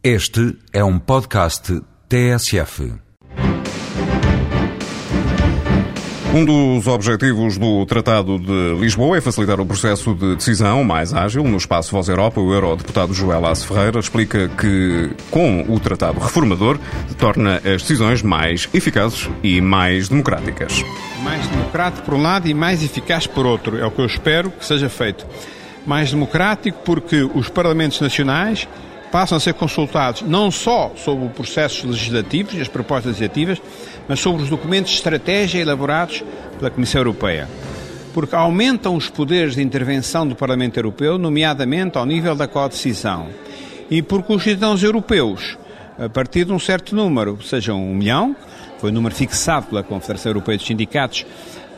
Este é um podcast TSF. Um dos objetivos do Tratado de Lisboa é facilitar o processo de decisão mais ágil no espaço Voz Europa. O eurodeputado Joel Ace Ferreira explica que, com o Tratado Reformador, torna as decisões mais eficazes e mais democráticas. Mais democrático por um lado e mais eficaz por outro. É o que eu espero que seja feito. Mais democrático porque os parlamentos nacionais passam a ser consultados não só sobre os processos legislativos e as propostas legislativas, mas sobre os documentos de estratégia elaborados pela Comissão Europeia. Porque aumentam os poderes de intervenção do Parlamento Europeu, nomeadamente ao nível da codecisão. E porque os cidadãos europeus, a partir de um certo número, sejam um milhão, foi o número fixado pela Confederação Europeia dos Sindicatos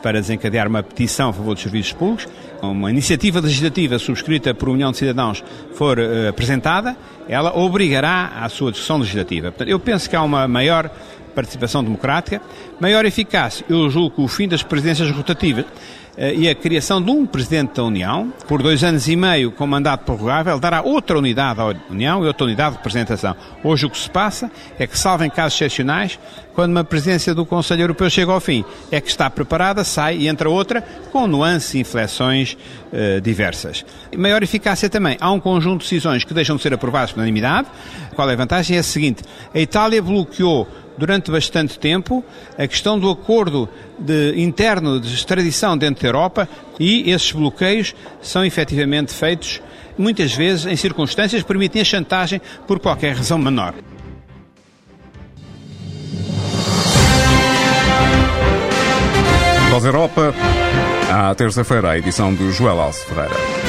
para desencadear uma petição a favor dos serviços públicos, uma iniciativa legislativa subscrita por milhão de cidadãos for uh, apresentada, ela obrigará à sua discussão legislativa. Portanto, eu penso que há uma maior participação democrática, maior eficácia. Eu julgo que o fim das presidências rotativas eh, e a criação de um Presidente da União, por dois anos e meio com mandato prorrogável, dará outra unidade à União e outra unidade de representação. Hoje o que se passa é que, salvo em casos excepcionais, quando uma presidência do Conselho Europeu chega ao fim, é que está preparada, sai e entra outra, com nuances e inflexões uh, diversas. E maior eficácia também. Há um conjunto de decisões que deixam de ser aprovadas por unanimidade. Qual é a vantagem? É a seguinte. A Itália bloqueou durante bastante tempo a questão do acordo de, interno de extradição dentro da Europa e esses bloqueios são efetivamente feitos muitas vezes em circunstâncias que permitem a chantagem por qualquer razão menor. Voz Europa, à terça-feira, a edição do Joel Alce Ferreira.